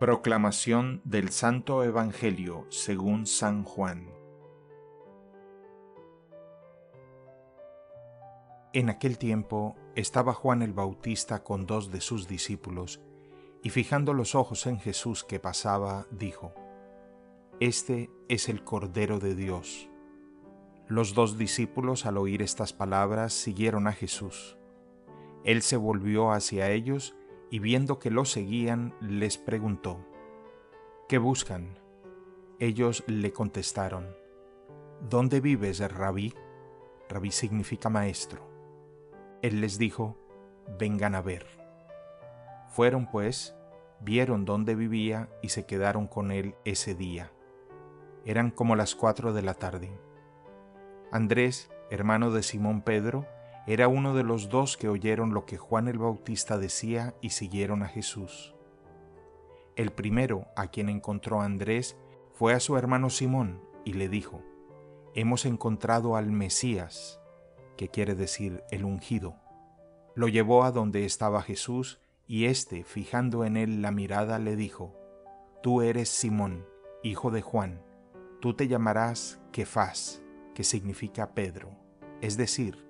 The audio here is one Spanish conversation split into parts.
Proclamación del Santo Evangelio según San Juan. En aquel tiempo estaba Juan el Bautista con dos de sus discípulos, y fijando los ojos en Jesús que pasaba, dijo, Este es el Cordero de Dios. Los dos discípulos al oír estas palabras siguieron a Jesús. Él se volvió hacia ellos y viendo que lo seguían, les preguntó, ¿Qué buscan? Ellos le contestaron, ¿Dónde vives, rabí? Rabí significa maestro. Él les dijo, vengan a ver. Fueron pues, vieron dónde vivía y se quedaron con él ese día. Eran como las cuatro de la tarde. Andrés, hermano de Simón Pedro, era uno de los dos que oyeron lo que Juan el Bautista decía y siguieron a Jesús. El primero a quien encontró Andrés fue a su hermano Simón y le dijo, Hemos encontrado al Mesías, que quiere decir el ungido. Lo llevó a donde estaba Jesús y éste, fijando en él la mirada, le dijo, Tú eres Simón, hijo de Juan, tú te llamarás Kefas, que significa Pedro, es decir,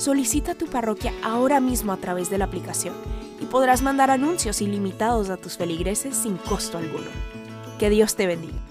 solicita tu parroquia ahora mismo a través de la aplicación y podrás mandar anuncios ilimitados a tus feligreses sin costo alguno. Que Dios te bendiga.